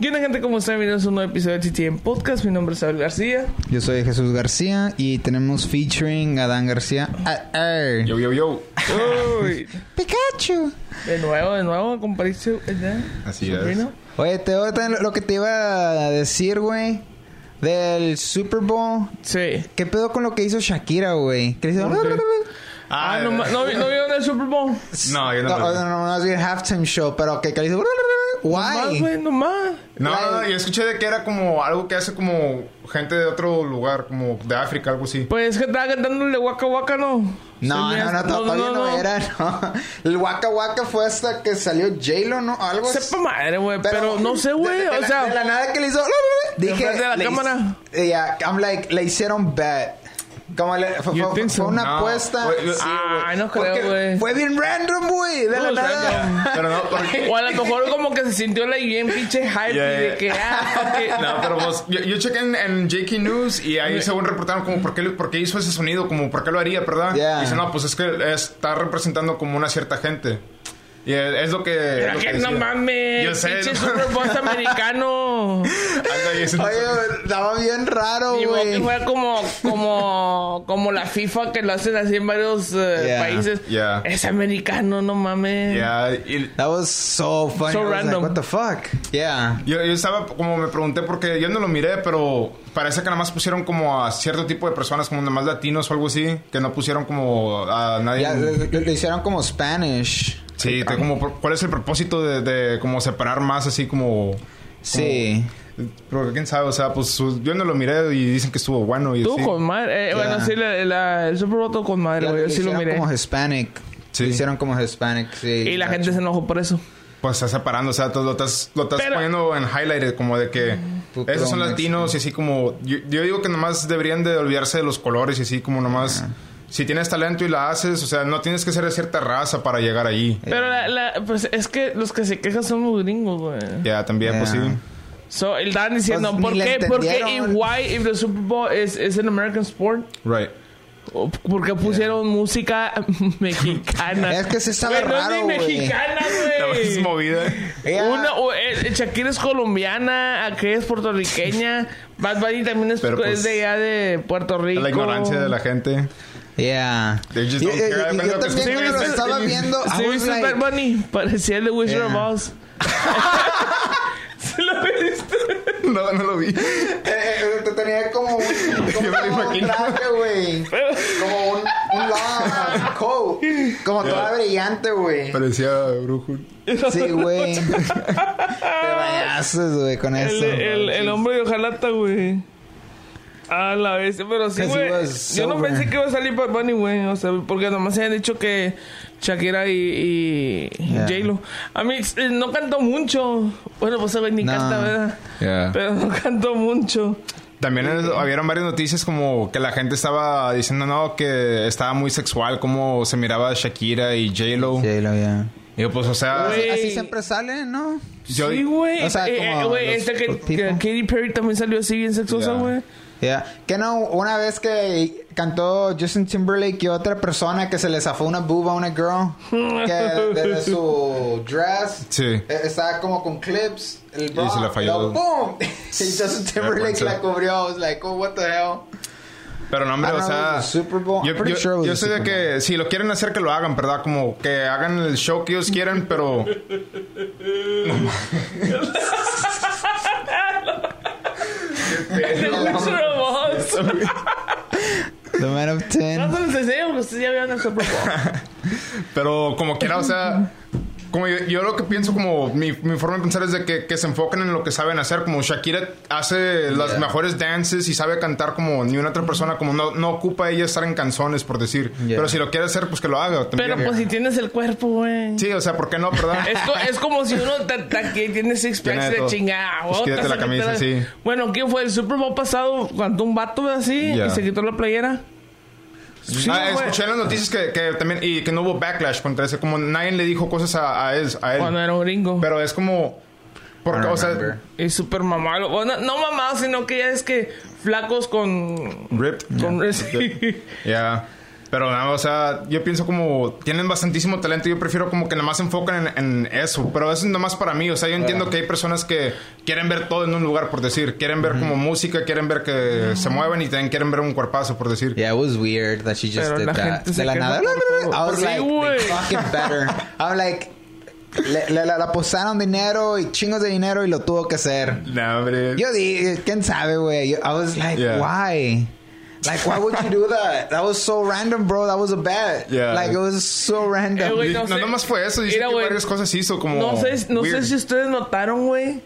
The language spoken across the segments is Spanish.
¿Qué onda, gente? ¿Cómo están? Bienvenidos a un nuevo episodio de TTM Podcast. Mi nombre es Abel García. Yo soy Jesús García y tenemos featuring a Adán García. Ah, ah. Yo, yo, yo. Uy, Pikachu. de nuevo, de nuevo. ¿verdad? Así es. Oye, te voy a tener lo que te iba a decir, güey. Del Super Bowl. Sí. ¿Qué pedo con lo que hizo Shakira, güey? ¿Qué hizo? Ah, no, no, no vieron el Super Bowl. No, yo no No, lo vi. no, no, no, es bien halftime show, pero que, que le hizo. Nomás, Why? güey, nomás. No, no, no, yo escuché de que era como algo que hace como gente de otro lugar, como de África, algo así. Pues que estaba cantándole Waka Waka, ¿no? No, no, no, todavía no, era, no. El Waka Waka fue hasta que salió J-Lo, ¿no? Algo así. Sepa madre, güey. Pero, no sé, güey. O sea, de la nada que le hizo. Dije. De la cámara. Yeah, I'm like, le hicieron bet. Como le, fue, You fue- fue so? una No, apuesta. yo- Sí, Ah, no creo, güey. Fue bien random, güey. De la nada. Pero no, porque... o a lo mejor como que se sintió la bien pinche hype Yeah, y de que, ah, it. No, pero vos, yo, yo chequé en, en JK News y ahí según reportaron como por qué, por qué hizo ese sonido, como por qué lo haría, ¿verdad? Yeah. Y dice, no, pues es que está representando como una cierta gente. Y es, es lo que... Pero lo que que no mames, Yo sé, pinche no. Super Bowl americano. Oye, estaba bien raro, Y que güey. fue como, como, como la FIFA que lo hacen así en varios eh, Yeah. países. Yeah. Es americano, no mames. Ya, y- That was so funny. So I was random. Like, What the fuck? Yeah. Yo, yo estaba, como me pregunté, porque yo no lo miré, pero parece que nada más pusieron como a cierto tipo de personas, como nada más latinos o algo así, que no pusieron como a nadie. Ya, lo, lo- lo hicieron como Spanish. sí, te- como, ¿cuál es el propósito de, de como separar más así como... Sí. Pero quién sabe, o sea, pues yo no lo miré y dicen que estuvo bueno y Tú sí. con madre. Eh, Ya. Bueno, sí, la, la- el Super Bowl todo con madre, güey. Yo sí lo hicieron miré. como Hispanic. Sí. Lo hicieron como Hispanic, sí. Y la gacho. gente se enojó por eso. Pues está separando, o sea, lo estás, lo estás Pero- poniendo en highlighted, como de que Puto esos son latinos y así como... Yo, yo digo que nomás deberían de olvidarse de los colores y así como nomás... Si tienes talento y la haces, o sea, no tienes que ser de cierta raza para llegar allí. Pero la, la- pues es que los que se quejan son los gringos, güey. Ya, también, pues sí. Yeah. So, él estaban diciendo, Pues, ¿por qué? ¿Por qué? entendieron. ¿Y why if the Super Bowl is, is an American sport? Right. ¿O ¿Por qué pusieron música mexicana? Es que sí sabe Güey, no raro, es güey. ni mexicana, güey. movida. Ella- Una, o, eh, Shakira es colombiana, aquella es puertorriqueña, Bad Bunny también es, Pero, pues, es de allá de Puerto Rico. La ignorancia de la gente. Yeah. They just Y- don't y- care. y- Depende yo también cuando lo estaba viendo, ¿Sí viste like- Bad Bunny? Parecía el de Wizard Yeah. of Oz. No, no lo vi. Eh, eh, te tenía como un, como Yo me lo un traje, güey. Como un, un long coat. Como toda brillante, güey. Parecía brujo. Sí, güey. Te bañaste, güey, con El, eso. el, el hombre de hojalata, güey. A la vez, pero sí, güey. Yo no pensé que iba a salir Bad Bunny, güey. O sea, porque nomás se habían dicho que Shakira y, y Yeah. J-Lo. A mí eh, no cantó mucho. Bueno, pues ni No. canta, ¿verdad? Yeah. Pero no cantó mucho. También es- habieron varias noticias como que la gente estaba diciendo, no, que estaba muy sexual, como se miraba Shakira y J-Lo. Sí, lo ya. Y yo, pues, o sea. Así siempre sale, ¿no? yo, sí, güey. o sea, Eh, como eh, los este que, Katy Perry también salió así bien sexosa, Yeah. güey. Yeah. Que no, una vez que cantó Justin Timberlake y otra persona que se le zafó una boob a una girl, que desde su dress Sí. eh, estaba como con clips, el bra, se le falló. y Justin Timberlake la cubrió. I was like, oh, what the hell? Pero no, hombre, o sea... Yo, yo- sure yo the sé de que si lo quieren hacer, que lo hagan, ¿verdad? Como que hagan el show que ellos quieren, pero... Oz. The Man of No Ten. se los enseño porque ustedes ya vieron el Super Bowl. Pero como quiera, o sea... Como yo, yo lo que pienso, como mi, mi forma de pensar es de que, que se enfoquen en lo que saben hacer. Como Shakira hace las Yeah. mejores dances y sabe cantar como ni una otra persona. Como no, no ocupa ella estar en canciones, por decir. Yeah. Pero si lo quiere hacer, pues que lo haga. también. Pero pues si tienes el cuerpo, güey. Sí, o sea, ¿por qué no, verdad? Es, co- es como si uno ta- ta- que tiene six packs Tiene de todo. chingada. Pues quítate te la camisa, sí. Bueno, ¿quién fue? El Super Bowl pasado cuando un vato así Ya. y se quitó la playera. Sí, ah, escuché en las noticias que, que también y que no hubo backlash contra ese como nadie le dijo cosas a, a él, a él. Cuando era un gringo. pero es como porque o sea. Y súper mamado. Bueno, no mamado, sino que ya es que flacos con... ripped con sí. ya Pero nada, o sea, yo pienso como tienen bastantísimo talento. Yo prefiero como que nada más se enfocan en, en eso. Pero eso es nomás para mí. O sea, yo entiendo que hay personas que quieren ver todo en un lugar, por decir. Quieren ver como música, quieren ver que se mueven y también quieren ver un cuerpazo, por decir. Yeah, it was weird that she just Pero did la that. De la nada. I was Sí, like, they fucking better. I'm like, le, le- le- la posaron dinero y chingos de dinero y lo tuvo que hacer. No, hombre. Yo dije, quién sabe, güey. I was like, Yeah. why? Like, why would you do that? That was so random, bro. That was a bet. Yeah. Like, it was so random. Eh, no, no sé. nomás fue eso. Dice Mira, que varias cosas hizo como. No sé, no sé si ustedes notaron, güey.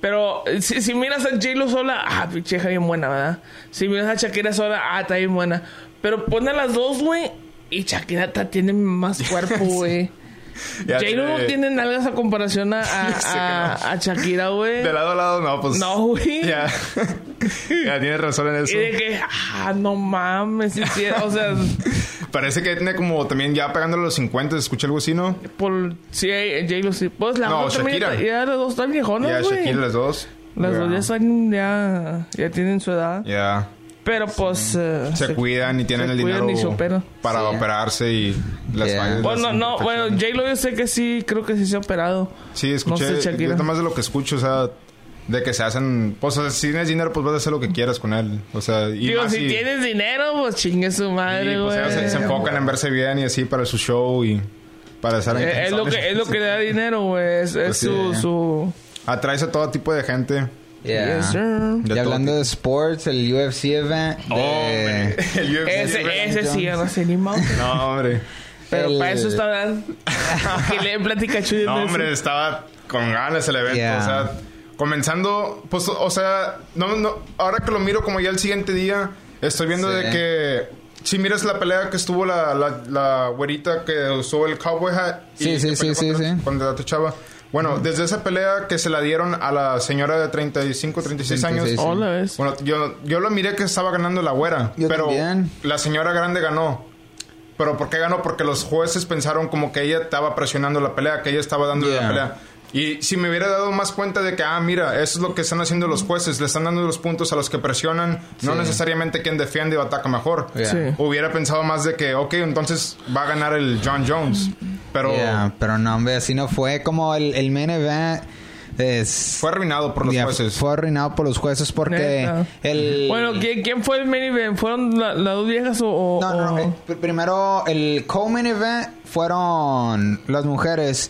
Pero si, si miras a J-Lo sola, ah, pinche hija bien buena, ¿verdad? Si miras a Shakira sola, ah, está bien buena. Pero pon a las dos, güey, y Shakira ta- tiene más cuerpo, güey. Ya J-Lo no tiene nalgas a comparación a, a, a- a Shakira, güey. De lado a lado, no, pues. No, güey. Ya. ya tienes razón en eso. Y de que, ah, no mames, o sea, Parece que tiene como también ya pegándole los 50. Escuché algo así, ¿no? por, sí, J-Lo sí. Pues la No, también, Shakira. ya las dos están Ya, viejonas, güey. Shakira, las dos. Las Ya. dos ya están, ya, ya tienen su edad. Ya. Pero pues... eh, Se, cuidan y tienen se el dinero y se operan. para Sí. operarse y las Yeah. fallas. Bueno, las no, bueno. J-Lo yo sé que sí, creo que sí se ha operado. Sí, escuché. No sé, yo nomás de lo que escucho, o sea, de que se hacen. Pues, o sea, si tienes dinero, pues vas a hacer lo que quieras con él. O sea, y Digo, más si si- tienes dinero, pues chingue su y, madre, pues, güey. ellos se, se enfocan en verse bien y así para su show y para estar en Eh, es, lo que, es lo que le da dinero, güey. Es, es Pues sí. su... su... Atraes a todo tipo de gente. Yeah. Yes, sir. Y hablando de sports, el UFC event. Oh, de- hombre. El UFC, Ese, ese sí, yo no sé ni más. No, hombre. Pero El- para eso está Dan. que le platica chulo. No, hombre, estaba con ganas el evento. Yeah. O sea, comenzando, pues, o sea, no, no, ahora que lo miro como ya el siguiente día, estoy viendo Sí. de que si miras la pelea que estuvo la, la, la güerita que usó el cowboy hat. y Sí, sí, sí, contra, sí, sí. contra otra chava. Bueno, desde esa pelea que se la dieron a la señora de 35, 36 años. 36, sí. Hola. Bueno, yo, yo lo miré que estaba ganando la güera. Yo pero también. la señora grande ganó. ¿Pero por qué ganó? Porque los jueces pensaron como que ella estaba presionando la pelea, que ella estaba dando Yeah. la pelea. Y si me hubiera dado más cuenta de que, ah, mira, eso es lo que están haciendo los jueces, le están dando los puntos a los que presionan, no necesariamente quien defiende o ataca mejor. Yeah. Sí. Hubiera pensado más de que, ok, entonces va a ganar el John Jones. Pero Yeah, pero no, hombre, así no fue como el, el main event. Es, fue arruinado por los Yeah, jueces. Fue arruinado por los jueces porque Neta. el... Bueno, ¿quién, quién fue el main event? ¿Fueron la- las dos viejas o...? o- No, no, no. o- eh, pr- primero, el co-main event fueron las mujeres.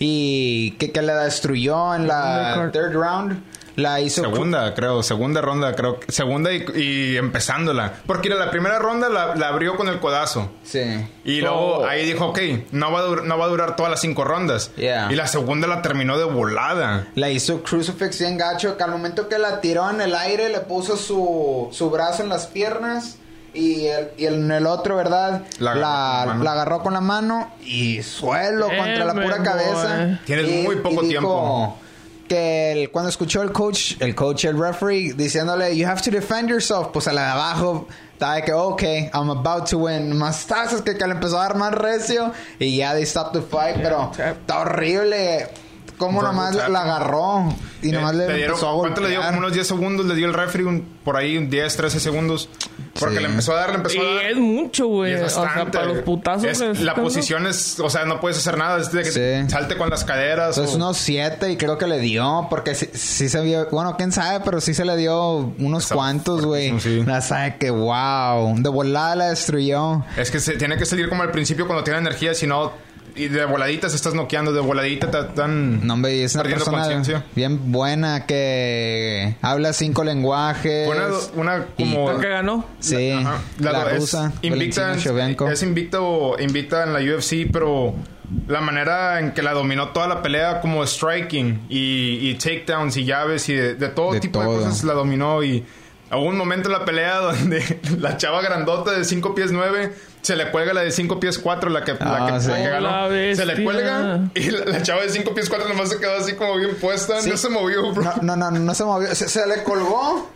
Y que, que la destruyó en la third round. La hizo... Segunda, creo, segunda ronda, creo. que- Segunda y, y empezándola. Porque la primera ronda la, la abrió con el codazo. Sí. Y luego Oh. ahí dijo, ok, no va, a dur- no va a durar todas las cinco rondas. Yeah. Y la segunda la terminó de volada. La hizo Crucifix bien gacho. Que al momento que la tiró en el aire, le puso su, su brazo en las piernas. Y, el, y el- en el otro, ¿verdad? La La, agarró con la mano. la agarró con la mano y suelo Eh, contra la pura me cabeza. Tienes Y- muy poco y dijo tiempo. Que el- cuando escuchó el coach, el coach, el referee, diciéndole, you have to defend yourself, pues a la de abajo estaba de que, ok, I'm about to win. Más tazas que, que le empezó a dar más recio y ya they stopped the fight, pero está horrible. Cómo nomás la, agarró y nomás Eh, le le dieron- empezó a ¿Cuánto le dio? golpear. Como unos 10 segundos le dio el referee, un- por ahí un 10, 13 segundos. Porque Sí. le empezó a dar, le empezó a Y dar. es mucho, Y güey. es O sea, bastante. para los putazos. Es- la posición es, o sea, no puedes hacer nada. Es de que Sí. salte con las caderas. Entonces o- unos siete y creo que le dio, porque sí, sí se vio, bueno, quién sabe, pero sí se le dio unos Está cuantos, güey. La sabe que wow, de volada la destruyó. Es que se tiene que salir como al principio cuando tiene energía, si no, y de voladita se estás noqueando, de voladita te están No, hombre, y es una perdiendo persona conciencia. bien buena que habla cinco lenguajes. Una, una como... ¿La que ganó? Sí, la, La- es rusa, invicta, en- es invicta, o- invicta en la UFC, pero la manera en que la dominó toda la pelea como striking y, y takedowns y llaves y de, de todo De tipo todo. de cosas la dominó y hubo un momento en la pelea donde la chava grandota de 5 pies 9 se le cuelga la de 5 pies 4 la que, la Ah, que, sí. la que ganó. la se le cuelga y la, la chava de 5 pies 4 nomás se quedó así como bien puesta Sí. no se movió bro No, no, no, no se movió. Se, se le colgó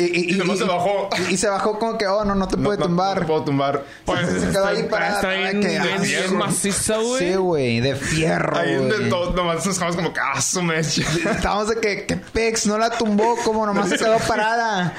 Y, y- Y nomás se bajó. Y, y se bajó como que, oh, no, no te No, puede no, tumbar. no te puedo tumbar. Pues se quedó ahí parada, está para bien, que- bien, ah, bien sí, maciza, güey. Sí, güey, de fierro, Ahí de güey. todo, nomás nos quedamos como que, ah, su mecha. Estábamos de que, que Pex no la tumbó, como nomás se quedó parada.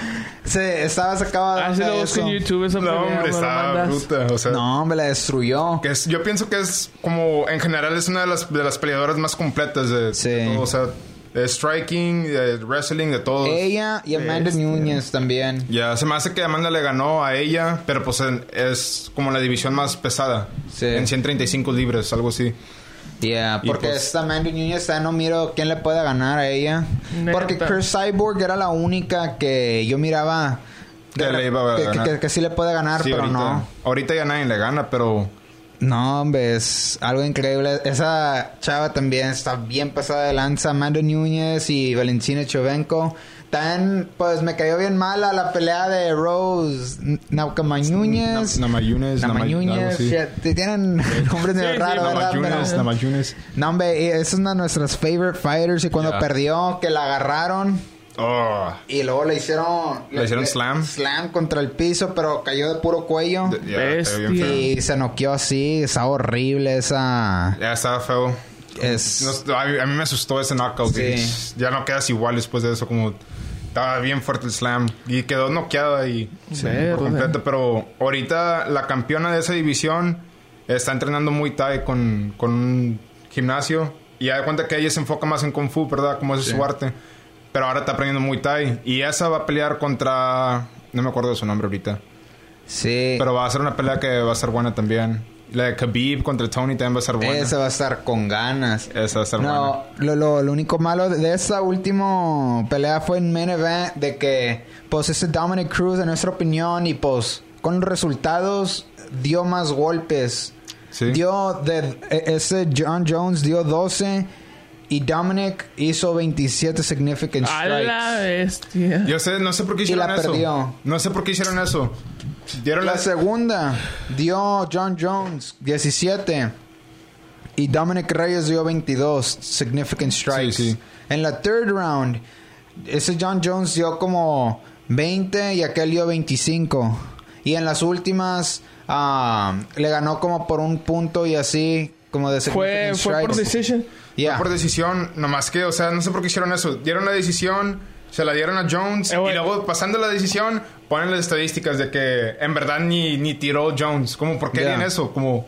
Se estaba sacada Ah, de onda lo busco en YouTube esa No, hombre, mandas. bruta. O sea, No, hombre, la destruyó. que es, yo pienso que es como, en general, es una de las, de las peleadoras más completas de, Sí. de todo. O sea, de striking, de wrestling, de todo. Ella y Amanda Este. Núñez también. Ya, se me hace que Amanda le ganó a ella, pero pues en- es como la división más pesada. Sí. En 135 libres, algo así. Yeah, Y porque pues- esta Amanda Núñez ya no miro quién le puede ganar a ella. Neta. Porque Chris Cyborg era la única que yo miraba Que le iba a que, ganar. que- que sí le puede ganar, Sí, pero ahorita, no. Ahorita ya nadie le gana, pero No, hombre, es algo increíble. Esa chava también está bien pasada de lanza. Amanda Núñez y Valentina Chovenko. También, pues me cayó bien mala la pelea de Rose Naukama Núñez. Na- Namayunes, Nama Nama- algo Núñez. así. shit, te Tienen nombres medio raros, ¿verdad? Namayunes. No, hombre, es una de nuestras favorite fighters. Y cuando perdió, que la agarraron. Oh, Y luego le hicieron... Le hicieron slam. Slam contra el piso, pero cayó de puro cuello. de- Bestia. Y se noqueó así. Está horrible esa... Ya estaba feo. Es... No, a, mí, a mí me asustó ese knockout. Sí. Ya no quedas igual después de eso. Como estaba bien fuerte el slam. Y quedó noqueada y Verde. por completo. Pero ahorita la campeona de esa división está entrenando muy Thai con, con un gimnasio. Y ya de cuenta que ella se enfoca más en Kung Fu, ¿verdad? Como es su arte. Pero ahora está aprendiendo muy Thai. Y esa va a pelear contra. No me acuerdo de su nombre ahorita. Sí. Pero va a ser una pelea que va a ser buena también. La de Khabib contra Tony también va a ser buena. Esa va a estar con ganas. Esa va a estar buena. No, lo, lo, lo único malo de, esta última pelea fue en main event de que, pues, ese Dominic Cruz, en nuestra opinión, y pues, con resultados, dio más golpes. Sí. Dio, de, e- ese John Jones dio 12 y Dominic hizo 27 significant A strikes. la bestia. Yo sé, no sé por qué Y hicieron la eso. perdió. No sé por qué hicieron eso. Dieron La la... segunda dio John Jones 17 y Dominic Reyes dio 22 significant strikes. Sí, sí. En la third round ese John Jones dio como 20 y aquel dio 25 y en las últimas ah, le ganó como por un punto y así como de Fue, significant fue por strikes. Por decisión, nomás que, o sea, no sé por qué hicieron eso. Dieron la decisión, se la dieron a Jones Eh, y luego pasando la decisión ponen las estadísticas de que en verdad ni, ni tiró Jones. Como, ¿por qué Yeah. eso? Como...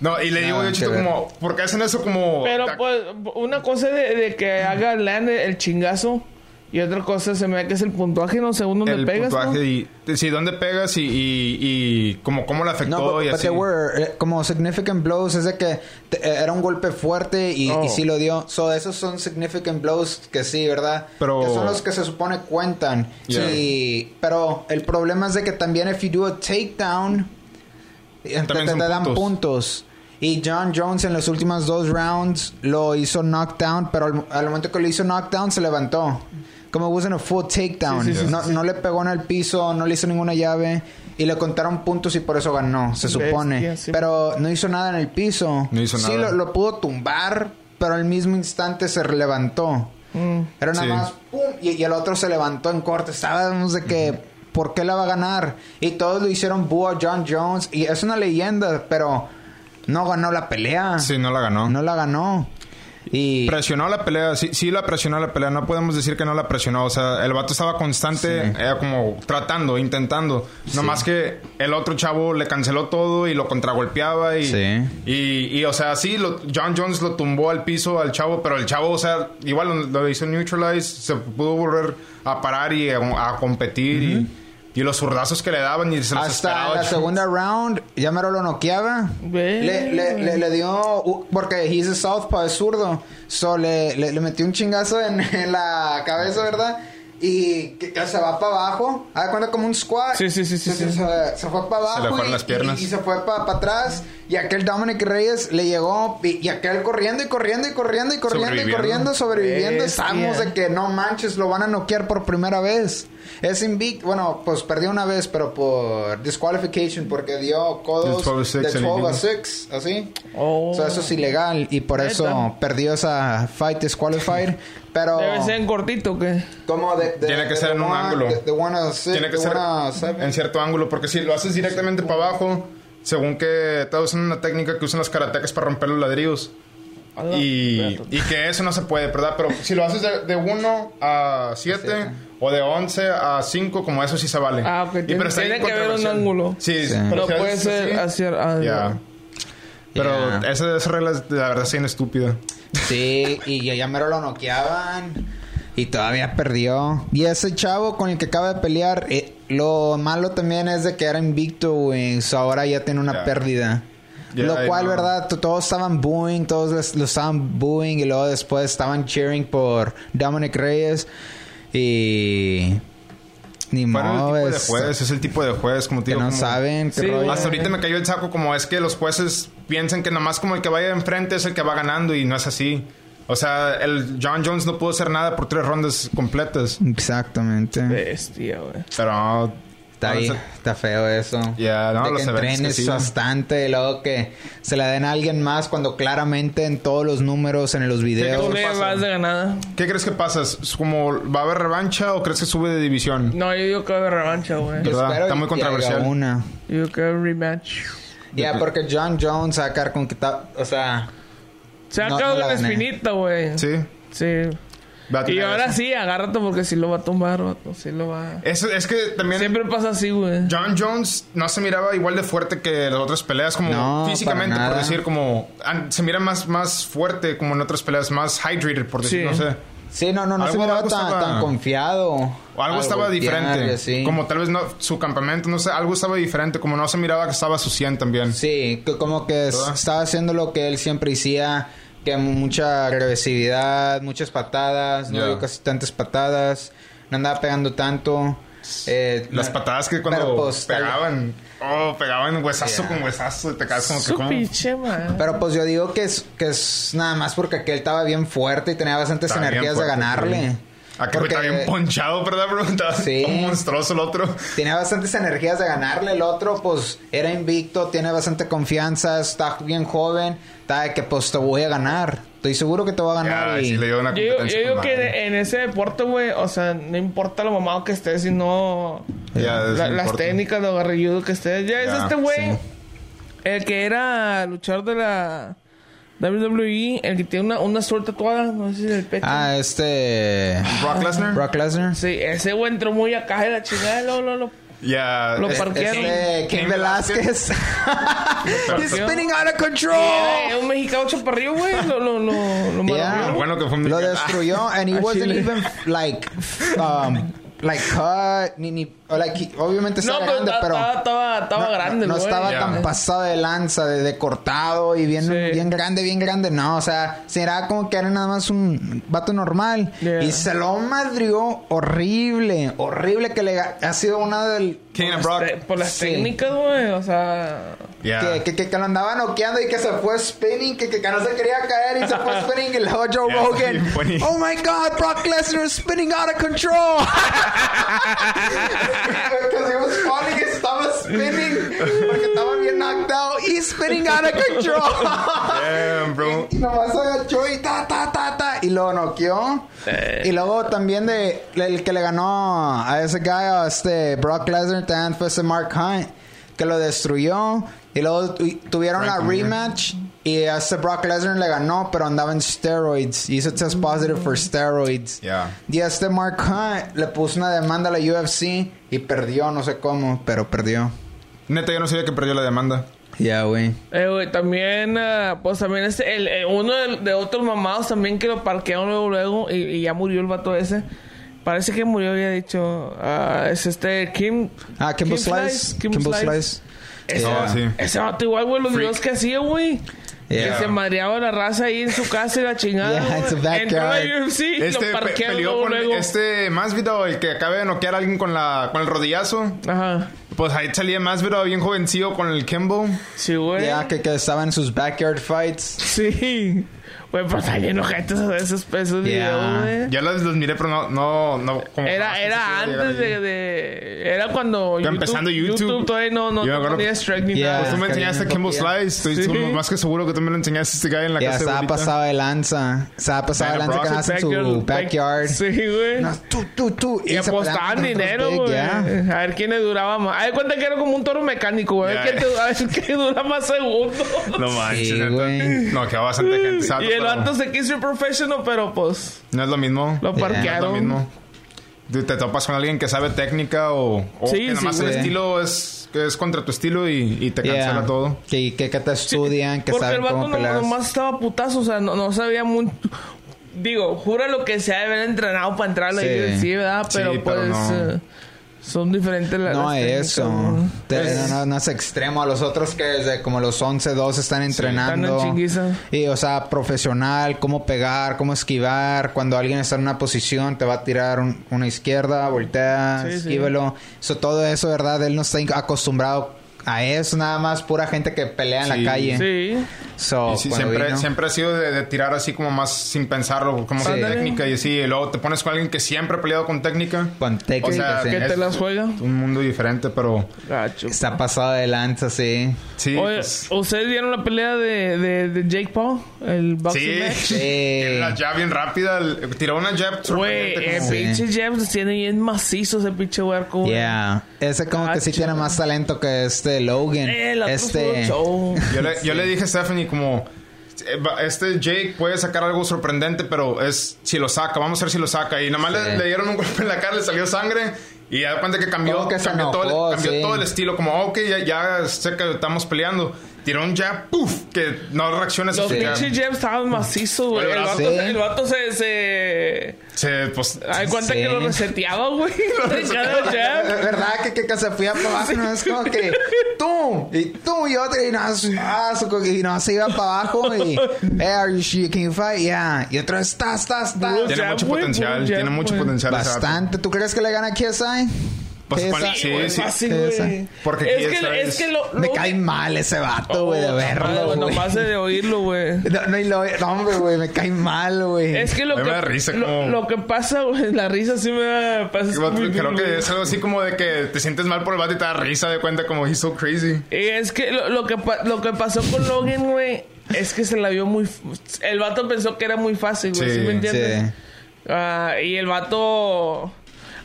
No, y le digo Nada yo, Chito, ver. como, ¿por qué hacen eso como... Pero pues, una cosa de, de que haga land el chingazo y otra cosa se me da que es el puntuaje, no según dónde el pegas. puntuaje ¿no? y... Sí, ¿dónde pegas y, y, y como cómo le afectó No, but, y but así? were eh, como significant blows, es de que te- eh, era un golpe fuerte y, Oh. y sí lo dio. So, esos son significant blows que sí, ¿verdad? Pero- Que son los que se supone cuentan. Yeah. Y, pero el problema es de que también if you do a takedown, eh, te, dan puntos. puntos. Y John Jones en los últimos dos rounds lo hizo knockdown, pero al, al momento que lo hizo knockdown se levantó. Como wasn't a full takedown. Sí, sí, sí, no, no le pegó en el piso, no le hizo ninguna llave. Y le contaron puntos y por eso ganó, se Bestia, supone. sí. Pero no hizo nada en el piso. No hizo sí, nada. lo, lo pudo tumbar, pero al mismo instante se levantó. Mm. Era nada Sí. más, ¡pum! Y, y el otro se levantó en corte. Estábamos de que, ¿por qué la va a ganar? Y todos lo hicieron boo a John Jones. Y es una leyenda, pero no ganó la pelea. Sí, no la ganó. No la ganó. Y. Presionó la pelea, sí, sí la presionó la pelea, no podemos decir que no la presionó, o sea, el vato estaba constante, Sí. era como tratando, intentando, no más que el otro chavo le canceló todo y lo contragolpeaba y, Sí. y, y, o sea, sí, lo- John Jones lo tumbó al piso al chavo, pero el chavo, o sea, igual lo, lo hizo neutralize, se pudo volver a parar y a, a competir y, y los zurdazos que le daban y se los Hasta esperaba. la segunda round, ya mero lo noqueaba. Le, le, le, le dio. Porque he's a southpaw, es zurdo. So le, le, le metió un chingazo en, en la cabeza, ¿verdad? Y que, que se va para abajo. De cuenta como un squat. Sí, sí, sí, sí, Se, sí. se- se fue para abajo. Se le fueron y, las piernas. Y, y se fue para atrás. Y aquel Dominic Reyes le llegó. Y, y aquel corriendo y corriendo y corriendo y corriendo y corriendo, sobreviviendo. Estábamos de que no manches, lo van a noquear por primera vez. Es invicto. Bueno, pues perdió una vez, pero por disqualification, porque dio codos Del 12 a de 6 en 12 a illegal. 6, así. Oh. O sea, eso es ilegal y por eso perdió esa fight disqualified. Pero Debe ser en cortito que. como de de- Tiene que de ser en un one- ángulo. de- de one of six- Tiene que de ser en cierto ángulo, porque si lo haces directamente para abajo, según que estás usando una técnica que usan los karatecas para romper los ladrillos. Ala, Y, espérate. y que eso no se puede, ¿verdad? Pero si lo haces de, de 1 a 7 o de 11 a 5, como eso sí se vale. Ah, ok, Y tiene- está tiene que haber un ángulo. Sí, Sí. pero No si puede ser así, hacia... ah, Ya. Pero Ya. esa, esa regla es, la verdad, es bien estúpida. Sí, y ya, ya mero lo noqueaban. Y todavía perdió. Y ese chavo con el que acaba de pelear, eh, lo malo también es de que era invicto, güey. So ahora ya tiene una pérdida. Lo cual. ¿verdad? Todos estaban booing, todos les- lo estaban booing. Y luego después estaban cheering por Dominic Reyes. Y. Ni Fueron el modo, tipo de es- juez, es el tipo de juez, como te que digo. no como- saben Sí, rollo. Hasta ahorita me cayó el saco como es que los jueces piensan que nomás como el que vaya enfrente es el que va ganando y no es así. O sea, el John Jones no pudo hacer nada por tres rondas completas. Exactamente. Bestia, güey. Pero Está ahí, se- está feo eso. Ya, no, de los que que entrenes bastante y luego que se la den a alguien más cuando claramente en todos los números en los videos. le pasa? vas de ganada. ¿Qué crees que pasa? ¿Es como va a haber revancha o crees que sube de división? No, yo digo que va a haber revancha, güey. Está muy que controversial. una. Yo digo que va a rematch. Ya, porque John Jones sacar con que o sea, Se ha No, quedado no una espinita, güey. Sí. Sí. Y ahora eso. sí, agárrate porque si lo va a tumbar, vato. Sí lo va... Eso, es que también Siempre pasa así, güey. John Jones no se miraba igual de fuerte que las otras peleas, como No, físicamente, para por decir, como se mira más, más fuerte como en otras peleas, más hydrated, por decir, Sí. no sé. Sí, no, no, no se Algo- miraba algo tan, estaba- tan confiado. O algo Al estaba diferente. Como tal vez no, su campamento, no sé, algo estaba diferente, como no se miraba que estaba su 100 también. Sí, que como que estaba haciendo lo que él siempre hacía, que mucha agresividad, muchas patadas, no Ya. dio casi tantas patadas, no andaba pegando tanto. Eh, Las no- patadas que cuando pues, tal- pegaban, oh, pegaban huesazo con huesazo, y te quedas como que Su como... pinche man. Pero pues yo digo que es, que es nada más porque aquel estaba bien fuerte y tenía bastantes energías de ganarle. sí. Aquel Porque está bien ponchado, ¿verdad, bro? Estaba Sí. todo monstruoso el otro. tenía bastantes energías de ganarle. El otro, pues, era invicto, tiene bastante confianza, está bien joven. Está de que, pues, te voy a ganar. Estoy seguro que te voy a ganar. Ya, y... sí le dio una Yo, digo- yo digo que madre. en ese deporte, güey, o sea, no importa lo mamado que estés, sino Ya, eso la- no las importa. técnicas, lo garrilludo que estés. Ya es este güey, sí. el que era luchador de la WWE, el que tiene una, una suerte tatuada, no sé si del pecho. Ah, este... Brock Lesnar. Brock Lesnar. Sí, ese güey entró muy acá de la chingada, lo, lo, lo. Ya. Lo es- parquearon. Este, Velázquez. He's spinning out of control. un mexicano chaparrillo, güey, lo, lo, lo, lo Yeah. maravilló. Bueno que fue un Lo mexicano. destruyó and he wasn't even like um like cut ni ni o like obviamente No, estaba pero grande pero estaba, estaba, estaba no, grande, estaba tan pasado de lanza de, de cortado y bien Sí. bien grande bien grande no o sea será como que era nada más un vato normal Yeah. y se lo madrió horrible horrible que le ha sido una del King Por of las Por las Sí. técnicas, güey, o sea... Ya. que, que, que, que lo andaba noqueando y que se fue spinning, que, que, que no se quería caer y se fue spinning y luego Joe Yeah, Rogan. Oh my god, Brock Lesnar is spinning out of control. Because he was falling, estaba spinning. Porque estaba bien knocked out. He's spinning out of control. Damn, bro. y nomás agachó y ta, ta, ta, ta. Y lo noqueó. Eh. Y luego también de el que le ganó a ese guy, a este Brock Lesnar, también fue ese Mark Hunt, que lo destruyó. Y luego tu- tuvieron la Frank rematch y a este Brock Lesnar le ganó, pero andaba en steroids. Y hizo test positive for steroids. Yeah. Y este Mark Hunt le puso una demanda a la UFC y perdió, no sé cómo, pero perdió. Neta, yo no sabía que perdió la demanda. Ya, güey. Eh, güey, también, ah, pues también este, el, el- uno de, de otros mamados también que lo parquearon luego, luego y, y ya murió el vato ese. Parece que murió, había dicho. ah, es este Kim. Ah, Kimbo Kim Slice. Kim Kimbo Slice. Slice. Ese, sí. ese vato igual, güey, los Freak. videos que hacía, güey. Yeah. Que se madreaba la raza ahí en su casa y la chingada. Yeah, it's a güey. backyard. Entró a la UFC y Este lo parquearon peleó luego, con luego. este Masvidal, el que acaba de noquear a alguien con, la, con el rodillazo. Ajá. Pues ahí salía Masvidal bien jovencillo con el Kimbo. Sí, güey. Ya, que, que estaba en sus backyard fights. Sí. Güey, pues está lleno de gente esos, esos Yeah. videos, güey. Ya los, los miré, pero no, no, no. Como Era, era a antes de, de- Era cuando Iba empezando YouTube. todavía no, no, Yo no acuerdo- tenía strike ni Yeah. nada. Pues tú me enseñaste copia. Slice. Estoy Sí. más que seguro que tú me lo enseñaste este guy en la Ya casa. de estaba abuelita. pasado de lanza. Estaba pasado de lanza que nace en su Backyard-. Sí, güey. No, tú, tú, tú. Y se apostaban dinero, güey. yeah. A ver quién le duraba más. A ver, cuenta que era como un toro mecánico, güey. A ver quién te- a ver quién dura más segundos. No manches. Sí, neta. güey. No, quedó bastante gente. El Pero vato se quiso ir professional, pero pues No es lo mismo. lo Yeah, No es lo parquearon. mismo. Te, te topas con alguien que sabe técnica o, o Sí, que sí, nada más el güey. estilo es, que es contra tu estilo y, y te cancela Yeah. todo. Que, que, que te estudian, que Porque saben el vato cómo no, nomás estaba putazo, o sea, no, no sabía mucho. Digo, jura lo que se ha de haber entrenado para entrar a la Sí. UFC, ¿verdad? Sí, Pero pero pues no. eh, son diferentes las No es eso. ¿no? Te- no, no, no es extremo. A los otros que desde como los 11, 12 están entrenando. están en y, o sea, profesional, cómo pegar, cómo esquivar. Cuando alguien está en una posición, te va a tirar un- una izquierda, voltea, Sí, sí. esquívelo. Eso, todo eso, ¿verdad? Él no está acostumbrado a eso. Nada más pura gente que pelea en Sí. la calle. Sí. So, Y sí, siempre, vino- siempre ha sido de, de tirar así como más sin pensarlo, como Sí. técnica y así. Y luego te pones con alguien que siempre ha peleado con técnica. Con técnica, O sea. Que te es las juega. Un mundo diferente, pero Gacho. Está pasado de lanza, sí. sí. Oye, pues, ¿ustedes vieron la pelea de, de, de Jake Paul? El boxing sí. match. Sí. la jab bien rápida. el- Tiró una jab Güey, el Sí. pinche los tiene bien macizo ese pinche huerco. Yeah. Ese como que sí Gacho. tiene más talento que este Logan. Eh, este... show. Yo le, yo le dije a Stephanie como... eh, Este Jake puede sacar algo sorprendente, pero es si lo saca. Vamos a ver si lo saca. Y nada más Sí. le, le dieron un golpe en la cara, le salió sangre. Y ya de cuenta que cambió, que cambió, todo, el, cambió sí. todo el estilo. Como, ok, ya, ya sé que estamos peleando. Tiró un jab, puff, que no reacciona a Los pinches Jebs estaban macizos, güey. El vato, sí. el vato se... se... Se, pues, Ay, cuenta Sí. que lo reseteaba, güey. Cada Es jab. verdad que, que, que se fui para abajo, no es como que tú y tú y otro y no, ah, su- y no se iba para abajo y hey, are you sure you can fight? Yeah. Y otro está, está, está. Bro, tiene jab, mucho potencial, tiene mucho potencial. Bastante. ¿Tú crees que le gana a KSI? Pone- sí, güey, sí. fácil, güey. Porque es que, es que lo, Me cae mal ese vato, güey, de Oh, verlo, güey. Nomás de oírlo, güey. No, no, y lo, no, hombre, güey, me cae mal, güey. Es que lo que, me da risa lo, como- lo que pasa, güey, la risa sí me da... pasa Creo muy creo bien, que güey. es algo así como de que te sientes mal por el vato y te da risa de cuenta como he's so crazy. Y es que lo, lo que lo que pasó con Logan, güey, es que se la vio muy... El vato pensó que era muy fácil, güey. ¿Sí, Sí, me entiendes? sí. Ah, y el vato...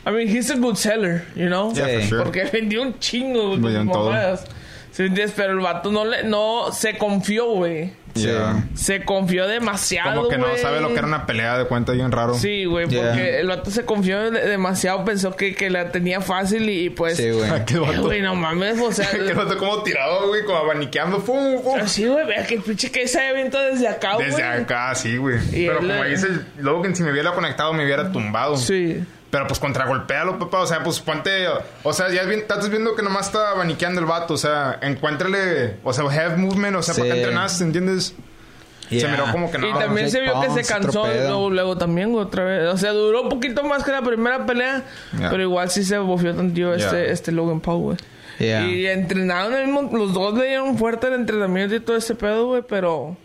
I mean, he's a good seller, you know? Yeah, for sure. Porque vendió un chingo, todo. mamadas. ¿Sí entiendes? Pero el vato no le... No... Se confió, güey. Sí. Yeah. Se confió demasiado, Como que no güey. sabe lo que era una pelea de cuenta bien raro. Sí, güey, Yeah. porque el vato se confió de- demasiado, pensó que, que la tenía fácil y, y pues... Sí, güey. Qué Eh, vato. Güey, no mames, o sea... Qué vato como tirado, güey, como abaniqueando. Pum, pum. Así, güey, vea que el pinche que se aventó desde acá, güey. Desde acá, sí, güey. Pero él, como eh, dice Logan, si me hubiera conectado, me hubiera tumbado. Sí. Pero pues contragolpealo, papá. O sea, pues ponte. O sea, ya estás viendo que nomás está abaniqueando el vato. O sea, encuéntrale. O sea, have movement. O sea, Sí. ¿para qué entrenaste? ¿Entiendes? Se Yeah. miró como que no. y también se vio que se cansó luego, luego también, otra vez. O sea, duró un poquito más que la primera pelea, Yeah. pero igual sí se bofió tantío Yeah. este, este Logan Paul, güey. Yeah. Y entrenaron el mismo, los dos le dieron fuerte el entrenamiento y todo ese pedo, güey, pero...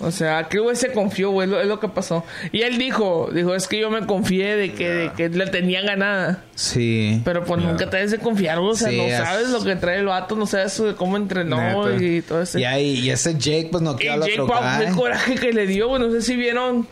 O sea, que güey se confió, güey, es lo, es que pasó. Y él dijo, dijo, es que yo me confié de que, de que la tenía ganada. Sí. Pero pues Yeah. nunca te debes de confiar. O sea, Sí, no es- sabes lo que trae el vato, no sabes de cómo entrenó Neta. y todo eso. Y, ahí, y ese Jake, pues no Y queda al Jake otro Paul, el coraje que le dio, güey. No sé si vieron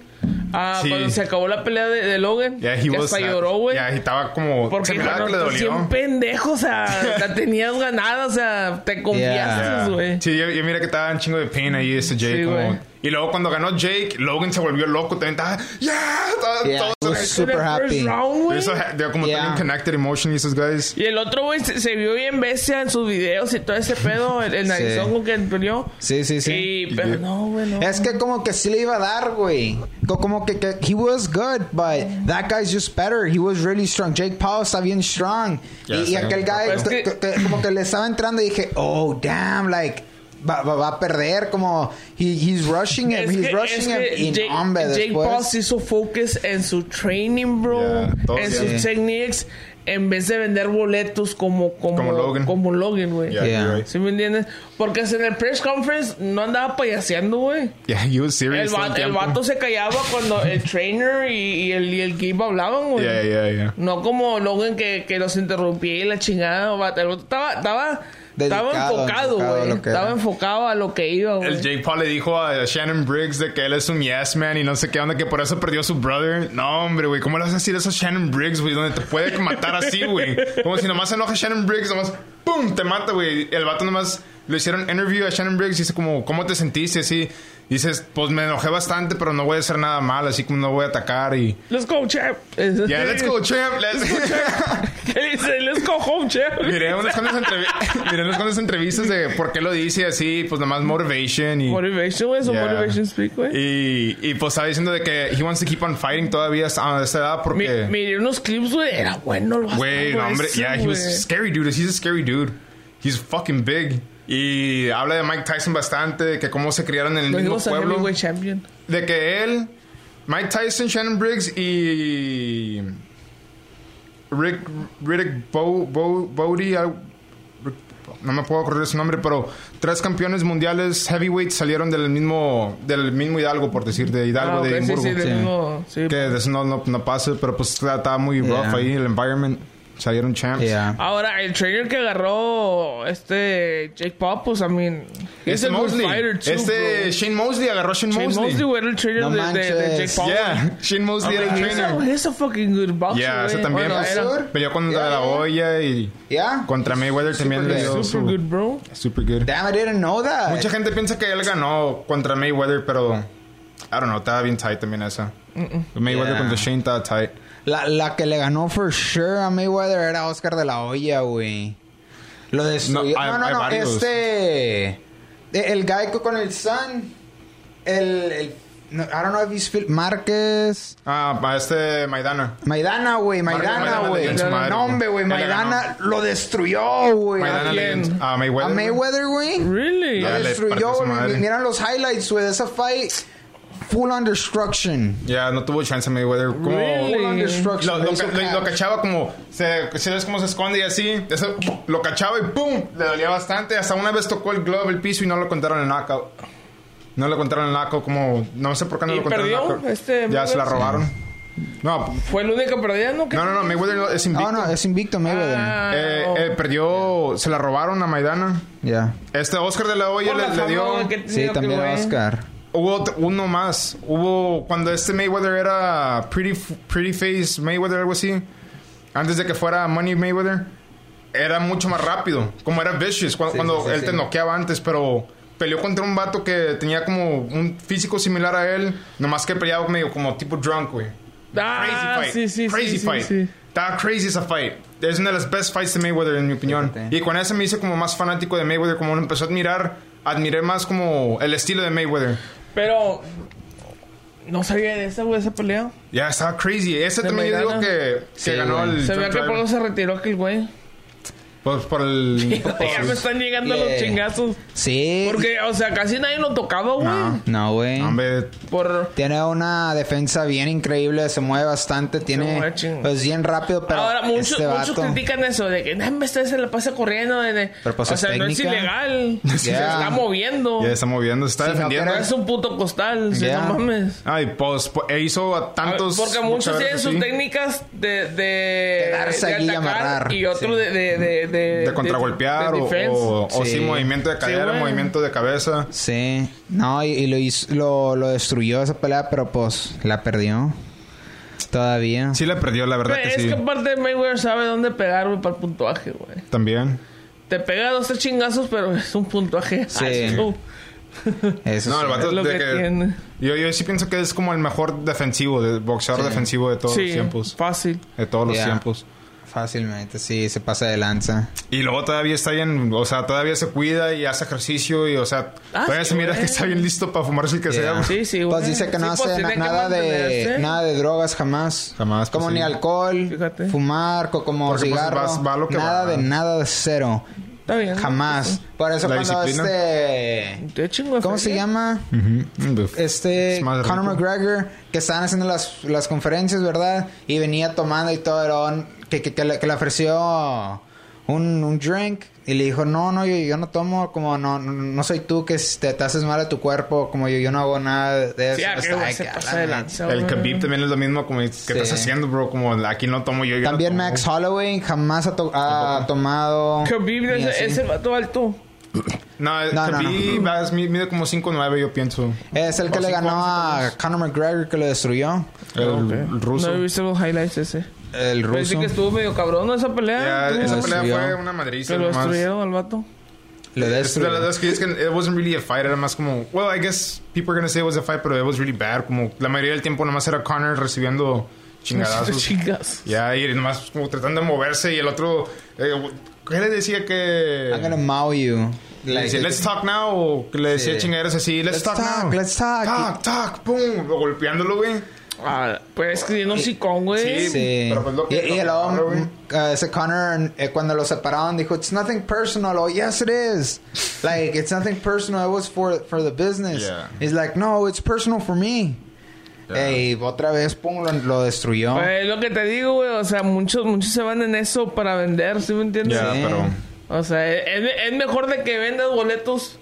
ah, Sí. cuando se acabó la pelea de, de Logan. Ya, he que hasta sad. lloró, güey. Ya, y estaba como. Porque que le dolió. bien pendejo, o sea, la tenías ganada, o sea, te confiaste, Yeah. güey. Sí, yo, yo mira que estaba un chingo de pain ahí ese Jake. Sí, como- güey. Y luego cuando ganó Jake, Logan se volvió loco. También estaba. ¡Yeah! Estaba Yeah, todo. was super happy. round. Eso, they're como Yeah. tienen connected emotionally, esos guys. Y el otro, güey, se, se vio bien bestia en sus videos y todo ese pedo, el, el narizón con que peleó. Sí, sí, sí. Y, pero Y- no, güey, no. Es que como que sí le iba a dar, güey. Co- Como que, que he was good, but that guy's just better. He was really strong. Jake Paul está bien strong. Y, y aquel guy como que le estaba entrando y dije, oh, damn, like, va, va- va a perder. Como, he, he's rushing him, Es he's que- rushing es him. que Y Jake, hombre, Jake después. Paul se hizo focus en su training, bro. Yeah, en sus techniques. en vez de vender boletos como como Como Logan. como Logan, güey. Yeah, right. ¿Sí me entiendes? Porque en el press conference no andaba payaseando, güey. Yeah, he was El, serious. todo va- el vato se callaba cuando el trainer y, y el, y el Gabe hablaban, güey. Yeah, yeah, yeah. No como Logan que, que los interrumpía y la chingada. vato. El vato estaba, estaba Dedicado, enfocado, güey. lo Estaba enfocado a lo que iba, güey. El Jake Paul le dijo a Shannon Briggs de que él es un yes man y no sé qué onda, que por eso perdió a su brother. No, hombre, güey, ¿cómo le vas a decir eso a Shannon Briggs, güey? Donde te puede matar así, güey. Como si nomás se enoja Shannon Briggs, nomás, ¡pum! Te mata, güey. El vato nomás le hicieron interview a Shannon Briggs y dice como, ¿cómo te sentiste? Así, dices, pues me enojé bastante, pero no voy a hacer nada mal, así como no voy a atacar y... Let's go, champ. Yeah, let's go, champ. Let's go, champ. ¿Qué dice? Let's go home, champ. Miré unas cuantas, entrevi- miré unas cuantas entrevistas de por qué lo dice así, pues nomás motivation y... Motivation, güey. Yeah. motivation speak, güey. Y, y pues estaba diciendo de que he wants to keep on fighting todavía a esta edad porque... Miré unos clips, güey. Era bueno Güey, no, hombre, yeah, he was scary dude. He's a scary dude. He's fucking big. Y habla de Mike Tyson bastante, de que cómo se criaron en el Lo mismo pueblo. De que él, Mike Tyson, Shannon Briggs y Rick Riddick Bo, Bo, Bodie, algo- no me puedo acordar su nombre, pero tres campeones mundiales heavyweight salieron del mismo del mismo Hidalgo, por decir, de Hidalgo, Ah, de Edimburgo. sí, Sí. mismo- sí. Que de eso no, no, no pasa, pero pues estaba muy rough Yeah. ahí el environment. Salieron champs. Yeah. Ahora, el trainer que agarró este Jake Paul, pues, I mean, Este a good Mosley. fighter, too, este bro. Shane Mosley agarró a Shane, Shane Mosley. Mosley, güey, era el trainer No de, de, de Jake. Paul. Yeah, Shane Mosley era el He's a, trainer. he's a fucking good boxer, Yeah, ese güey. también. Bueno, era. Peleó con Yeah, la olla y Yeah. contra Mayweather también le dio super su... good, bro. Super good. Damn, I didn't know that. Mucha gente piensa que él ganó contra Mayweather, pero... I don't know, estaba bien tight también esa. Mayweather Yeah. contra Shane estaba tight. La, la que le ganó for sure a Mayweather era Oscar de la Hoya, güey. Lo destruyó. No, hay- No, no, no. Este. e- El guy co- con el Sun. El. el no, I don't know if he's Phil Márquez. Ah, a este Maidana. Maidana, güey. Maidana güey. No, hombre, güey. Maidana lo destruyó, güey. Maidana le a A Mayweather. güey. Mayweather, güey. Really? Lo destruyó, güey. Miran los highlights, güey, de esa fight. Full on destruction. Ya, no tuvo chance Mayweather. Como... Really? Full on destruction. Lo, lo, ca- lo- lo cachaba como se, si ves cómo se esconde y así eso, lo cachaba y ¡pum! le dolía bastante hasta una vez tocó el glove el piso y no lo contaron el knockout no le contaron el knockout como no sé por qué no ¿Y lo contaron el perdió knockout este ya se la Mayweather? robaron no Fue el único perdiendo. no no no Mayweather no- es invicto Oh, no, es invicto Mayweather. Ah, Eh, no. eh, perdió se la robaron a Maidana Ya. este Oscar de la Hoya le, le dio Sí, también. Oscar. Hubo otro- uno más. Hubo cuando este Mayweather era Pretty, pretty Face Mayweather, algo así. Antes de que fuera Money Mayweather. Era mucho más rápido. Como era Vicious. Cuando, Sí, cuando sí, él sí. te noqueaba antes. Pero peleó contra un vato que tenía como un físico similar a él. Nomás que peleaba medio como tipo drunk, güey. Ah, Crazy fight. sí, sí, crazy sí, sí, fight. Estaba crazy esa fight. Es una de las best fights de Mayweather, en mi opinión. Fíjate. Y con esa me hice como más fanático de Mayweather. Como lo empezó a admirar. Admiré más como el estilo de Mayweather. Pero... No sabía de esa, güey, esa pelea. Ya, estaba crazy. Ese De también yo digo que, que Sí, ganó güey. el. Se veía que por eso se retiró aquel güey. Pues por el. ya me están llegando Yeah. los chingazos. Sí. Porque, o sea, casi nadie lo tocaba, güey. No. No, güey. Hombre, Por... Tiene una defensa bien increíble, se mueve bastante, tiene mueve pues bien rápido, pero Ahora, muchos, este muchos vato, critican eso de que "Nah, este se la pasa corriendo. De, de-". Pero, pues, o es sea, no es técnica. ilegal. Se Yeah. está moviendo. ya está moviendo, se está Sí, no, defendiendo. No es un puto costal. sí, Yeah. no mames. Ay, pues, pues, e hizo a A ver, tantos. Porque muchos tienen sus técnicas de, de, Quedarse de allí y atacar amarrar. y otro Sí. de, de, de, de, contragolpear de o, o, o sí, Sí. movimiento de cadera, movimiento de cabeza. Sí, no, y, y lo, hizo- lo, lo destruyó esa pelea, pero pues la perdió. Todavía. Sí le perdió, la verdad Pero que es sí. que aparte Mayweather sabe dónde pegar, güey, para el puntuaje, güey. También. Te pega dos, tres chingazos, pero es un puntuaje Sí. alto. Eso No, el vato Es lo de que que- tiene. Yo, yo sí pienso que es como el mejor defensivo, de boxeador Sí. defensivo de todos Sí, los tiempos. fácil. De todos los tiempos. Fácilmente, sí, se pasa de lanza. Y luego todavía está bien, o sea, todavía se cuida y hace ejercicio y, o sea, Ah, todavía sí, se mira güey. que está bien listo para fumarse el que sea. Yeah. güey. Sí, sí, güey. Pues dice que no Sí, pues, hace nada de nada de drogas jamás. Jamás, Como pues, ni alcohol, Fíjate. fumar, co- como Porque, pues, cigarro. vas- va lo que nada va. de nada de cero. Está bien. Jamás. Por eso La cuando disciplina. este... ¿Cómo se llama? Este Es Conor. McGregor que estaban haciendo las, las conferencias, ¿verdad? Y venía tomando y todo, era que, que, que le, que le ofreció un, un drink y le dijo, no, no, yo, yo no tomo, como no, no, no soy tú que te, te haces mal a tu cuerpo, como yo, yo no hago nada de eso. Sí, a Está que güey de se pasa lanza, El. Khabib también es lo mismo como ¿qué estás haciendo, bro? Como aquí no tomo yo. yo no También tomo. Max Holloway jamás ha, to- ha tomado... Khabib es, así. es el vato alto. No, el No, no, Khabib mide como 5'9 yo pienso. Es el que O le ganó a Conor McGregor que lo destruyó. El, el ruso. No he visto los highlights ese. El ruso. que estuvo medio cabrón esa pelea. Esa pelea destruyó. fue una madriza. que lo nomás. destruyeron al vato. Lo Es de destruyó. las dos que es que it wasn't really a fight, era más como, well, I guess people are gonna say it was a fight, pero it was really bad. Como la mayoría del tiempo nomás era Connor recibiendo chingadazos. Chingas. Ya, y nomás como tratando de moverse y el otro, eh, ¿qué le decía que? I'm gonna mow you. Le Like, decía, let's talk now, o que le decía Sí. chingaderas así, let's, Let's talk, talk, now. let's talk. Talk, talk, pum, golpeándolo, güey. Ah, pues es que tiene un sicón, güey. Sí. Sí. Pero pues lo que- y, y güey. mm, uh, ese Connor, eh, cuando lo separaron, dijo, It's nothing personal. Oh, yes, it is. Like, it's nothing personal. It was for, for the business. Yeah. He's like, No, it's personal for me. Yeah. Ey, otra vez, pum, lo, lo destruyó. Pues lo que te digo, güey. O sea, muchos, muchos se van en eso para vender, ¿sí me entiendes? Ya, Sí. pero... O sea, es, es mejor de que vendas boletos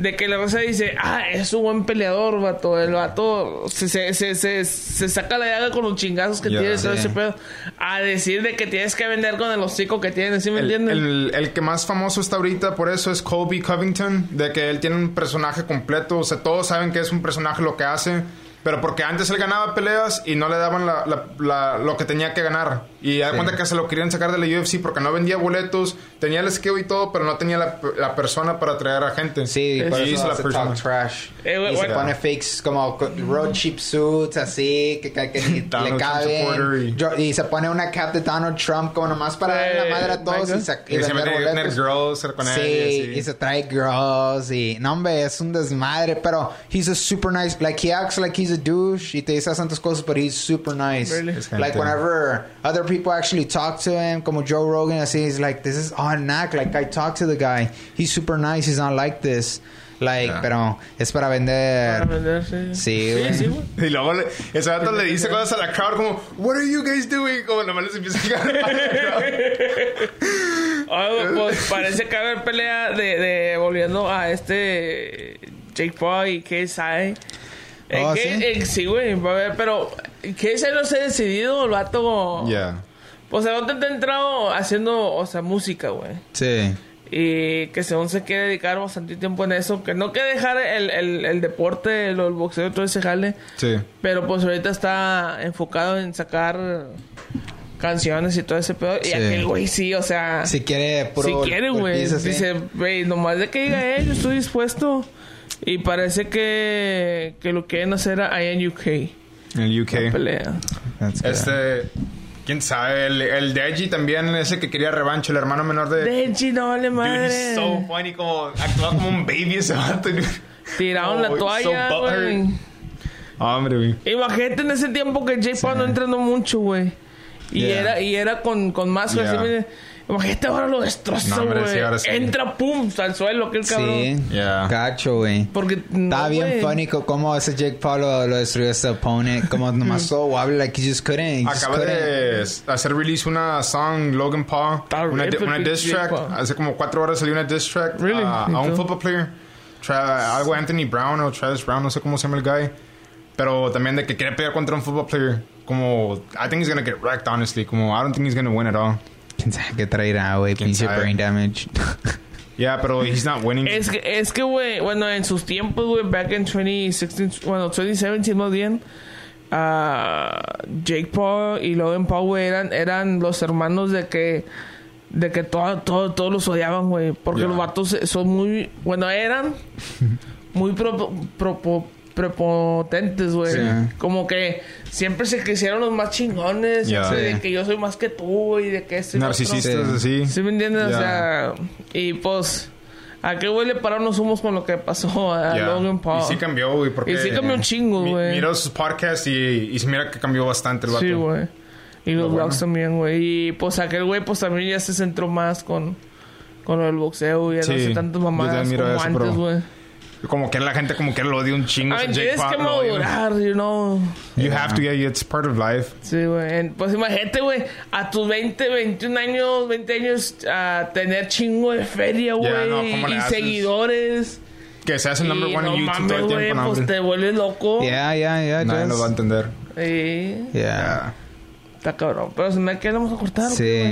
de que la raza dice, ah, es un buen peleador, vato. El vato se, se, se, se, se saca la llaga con los chingazos que Ya, tiene todo ese pedo. A decir de que tienes que vender con el hocico que tienes, ¿sí me El, entiendes? el- el que más famoso está ahorita por eso es Colby Covington, de que él tiene un personaje completo, o sea, todos saben que es un personaje lo que hace, pero porque antes él ganaba peleas y no le daban la- la- la- lo que tenía que ganar. Y da Sí. cuenta que se lo querían sacar de la UFC porque no vendía boletos, tenía el skill y todo, pero no tenía la, la persona para traer a gente. Sí, Es- por eso hace persona. trash. Eh, y se pone fakes como co- road cheap suits, así, que, que, que le caben. y- Y... se pone una cap de Donald Trump como nomás para darle la Eh, madre a todos y, sa- y Y se mete a tener boletos. girls, con él Sí, y así. y se trae girls y... No, hombre, es un desmadre, pero he's a super nice... Like, he acts like he's a douche y te dice tantas cosas, but he's super nice. Really? Like, whenever other people actually talk to him, como Joe Rogan, así, he's like, this is all an act. Like, I talk to the guy. He's super nice. He's not like this. Like, Yeah. pero es para vender. Para vender, sí. Sí, güey. sí, güey. Y luego le- ese vato le dice cosas a la crowd como, What are you guys doing? Como nomás les empieza a cagar. Oye, pues parece que va a haber pelea de, de volviendo a este Jake Paul y KSI. Oh, que- ¿sí? eh, sí, güey, pero KSI no se ha decidido, el vato. Ya. Pues el vato te ha entrado haciendo, o sea, música, güey. Sí. Y que según se quiere dedicar bastante tiempo en eso. Que no quiere dejar el, el, el deporte, lo- el boxeo y todo ese jale. Sí. Pero pues ahorita está enfocado en sacar canciones y todo ese pedo. Y aquel güey sí, o sea... Si quiere puro... si quiere, güey. Dice, güey, nomás de que diga, eh, yo estoy dispuesto. Y parece que, que lo quieren hacer ahí en UK. En el La UK. pelea. Este... ¿Quién sabe? El, el Deji también, ese que quería revancha, el hermano menor de... Deji, no vale Dude, madre. he's so funny, como... Actúa como un baby ese vato. Tiraron Oh, la toalla, so güey. Hombre, güey. Imagínate en ese tiempo que Jake Paul no entrenó mucho, güey. Y Yeah. era, y era con, con máscara. Yeah. así. Imagínate ahora lo destroza, No, güey. sí, ahora sí. Entra, pum, al suelo, que el cabrón. Sí. Yeah. Gacho, güey. Porque no, Está bien güey. funny cómo ese Jake Paul lo, lo destruyó a ese opponent. Como nomás so wobbly, like he just couldn't. He just Acaba couldn't. de hacer release una song, Logan Paul. Una, di- una diss track. Paul. Hace como cuatro horas salió una diss track Really? a, a un football player. Tra- algo Anthony Brown o Travis Brown, no sé cómo se llama el guy. Pero también de que quiere pelear contra un football player. Como, I think he's gonna get wrecked, honestly. Como, I don't think he's gonna win at all. ¿Quién sabe qué traerá, güey? ¿Quién Pinche sabe? brain damage. Yeah, pero he's not winning. Es que, es que, güey, bueno, en sus tiempos, güey, back in 2016, bueno, 2017 más bien, ah, Jake Paul y Logan Paul, güey, eran, eran los hermanos de que, de que todo, todo, todos los odiaban, güey, porque Ya. los vatos son muy, bueno, eran muy pro, pro- prepotentes, güey. Sí. Como que siempre se quisieron los más chingones, siempre de que yo soy más que tú y de que otro. Narcisistas Sí. así. ¿Sí me entiendes? O Ya. sea, y pues, ¿a qué güey le pararon los humos con lo que pasó a Yeah. Logan Paul? Y sí cambió, güey. Porque Y sí cambió un chingo, mi- güey. Miro sus podcasts y, y se mira que cambió bastante el vato. Sí, güey. Y los bueno. vlogs también, güey. Y pues aquel güey, pues también ya se centró más con, con el boxeo y ya no sé tantas mamadas como eso, antes, pero- güey. Como que la gente como que lo odia un chingo. Ay, ese Jake tienes que madurar, you know. You have to, yeah, it's part of life. Sí, güey. Pues imagínate, güey, a tus 20, 21 años, 20 años, a tener chingo de feria, güey. Ya, no, ¿cómo le y haces? seguidores. Que se hace el number one no en YouTube mames, todo el güey, tiempo. no, pues te vuelves loco. Yeah, yeah, yeah. Nadie just- lo va a entender. Sí, Yeah. está cabrón. Pero se me que vamos a cortar. Sí.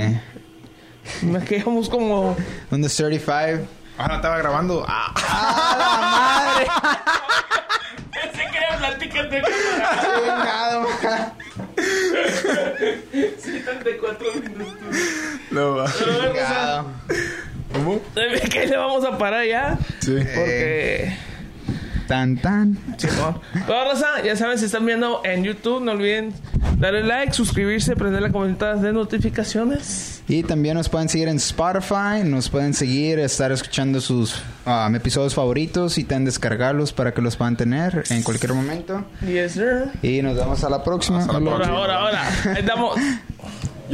me quedamos como... Un The 35. Ah, no estaba grabando. Ah. ¡Ah, la madre! Pensé que era platicar de man. 74 minutos. No va. ¿Cómo? Me que le vamos a parar ya. Sí. Porque... Tan, tan. Chingón. Pero, raza, ya saben, si están viendo en YouTube, no olviden darle like, suscribirse, prender la campanita de notificaciones. Y también nos pueden seguir en Spotify, nos pueden seguir, estar escuchando sus um, episodios favoritos y también descargarlos para que los puedan tener en cualquier momento. Yes, sir. Y nos vemos a la próxima. Hasta la Ahora, próxima. ahora, ahora. Ahí estamos.